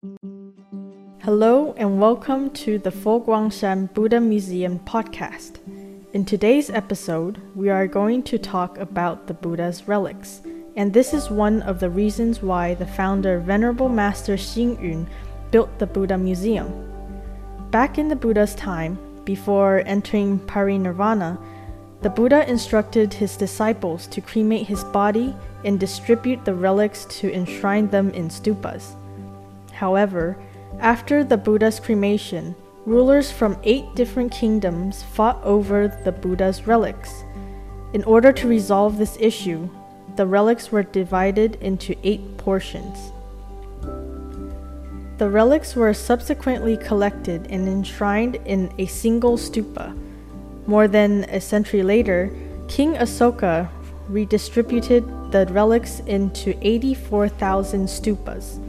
Hello and welcome to the Fo Guangshan Buddha Museum podcast. In today's episode, we are going to talk about the Buddha's relics, and this is one of the reasons why the founder Venerable Master Xing Yun built the Buddha Museum. Back in the Buddha's time, before entering parinirvana, the Buddha instructed his disciples to cremate his body and distribute the relics to enshrine them in stupas. However, after the Buddha's cremation, rulers from eight different kingdoms fought over the Buddha's relics. In order to resolve this issue, the relics were divided into eight portions. The relics were subsequently collected and enshrined in a single stupa. More than a century later, King Asoka redistributed the relics into 84,000 stupas.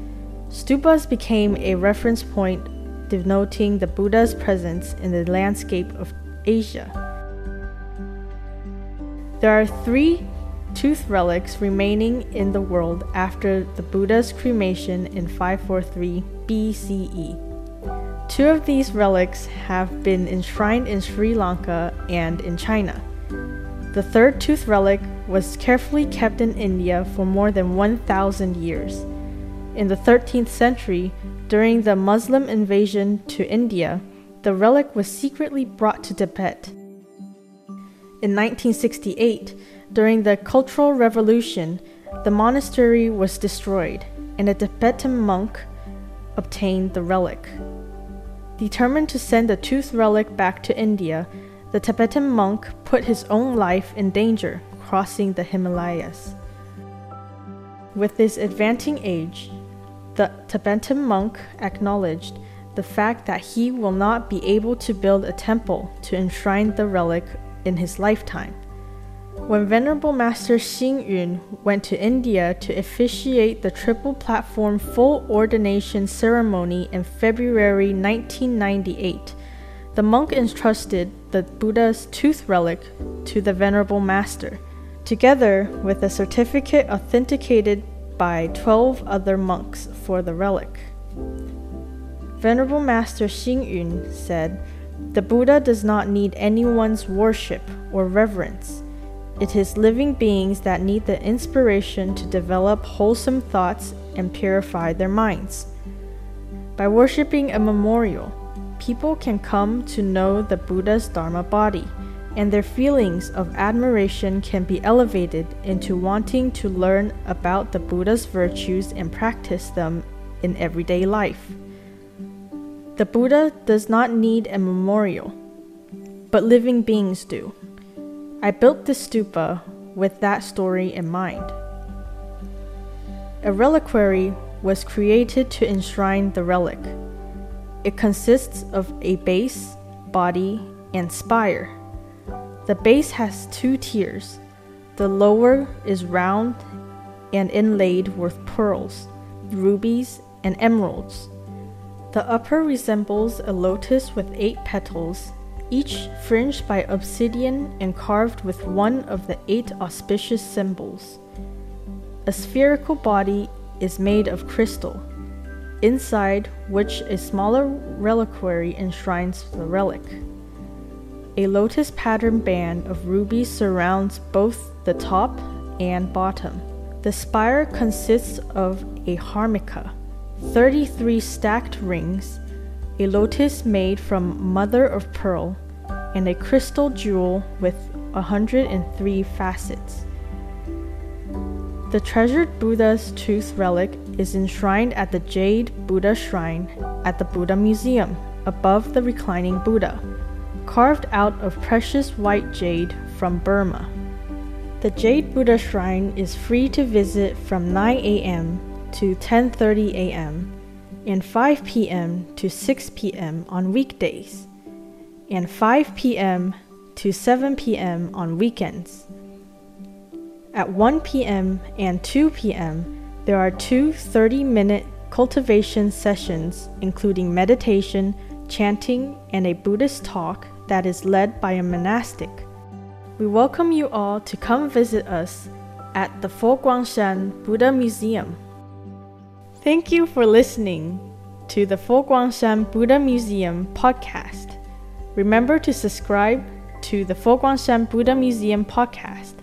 Stupas became a reference point denoting the Buddha's presence in the landscape of Asia. There are three tooth relics remaining in the world after the Buddha's cremation in 543 BCE. Two of these relics have been enshrined in Sri Lanka and in China. The third tooth relic was carefully kept in India for more than 1,000 years. In the 13th century, during the Muslim invasion to India, the relic was secretly brought to Tibet. In 1968, during the Cultural Revolution, the monastery was destroyed, and a Tibetan monk obtained the relic. Determined to send the tooth relic back to India, the Tibetan monk put his own life in danger crossing the Himalayas. With his advancing age, the Tibetan monk acknowledged the fact that he will not be able to build a temple to enshrine the relic in his lifetime. When Venerable Master Xing Yun went to India to officiate the triple platform full ordination ceremony in February 1998, the monk entrusted the Buddha's tooth relic to the Venerable Master, together with a certificate authenticated by 12 other monks for the relic. Venerable Master Xing Yun said, The Buddha does not need anyone's worship or reverence. It is living beings that need the inspiration to develop wholesome thoughts and purify their minds. By worshipping a memorial, people can come to know the Buddha's Dharma body, and their feelings of admiration can be elevated into wanting to learn about the Buddha's virtues and practice them in everyday life. The Buddha does not need a memorial, but living beings do. I built this stupa with that story in mind. A reliquary was created to enshrine the relic. It consists of a base, body, and spire. The base has two tiers. The lower is round and inlaid with pearls, rubies, and emeralds. The upper resembles a lotus with eight petals each fringed by obsidian and carved with one of the eight auspicious symbols. A spherical body is made of crystal, inside which a smaller reliquary enshrines the relic. A lotus pattern band of rubies surrounds both the top and bottom. The spire consists of a harmika, 33 stacked rings a lotus made from mother of pearl, and a crystal jewel with 103 facets. The treasured Buddha's tooth relic is enshrined at the Jade Buddha Shrine at the Buddha Museum above the reclining Buddha, carved out of precious white jade from Burma. The Jade Buddha Shrine is free to visit from 9 a.m. to 10:30 a.m and 5 p.m. to 6 p.m. on weekdays, and 5 p.m. to 7 p.m. on weekends. At 1 p.m. and 2 p.m., there are two 30 minute cultivation sessions, including meditation, chanting, and a Buddhist talk that is led by a monastic. We welcome you all to come visit us at the Fo Guangshan Buddha Museum. Thank you for listening to the Fo Guangshan Buddha Museum podcast. Remember to subscribe to the Fo Guangshan Buddha Museum podcast.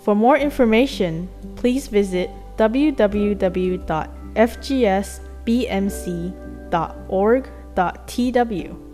For more information, please visit www.fgsbmc.org.tw.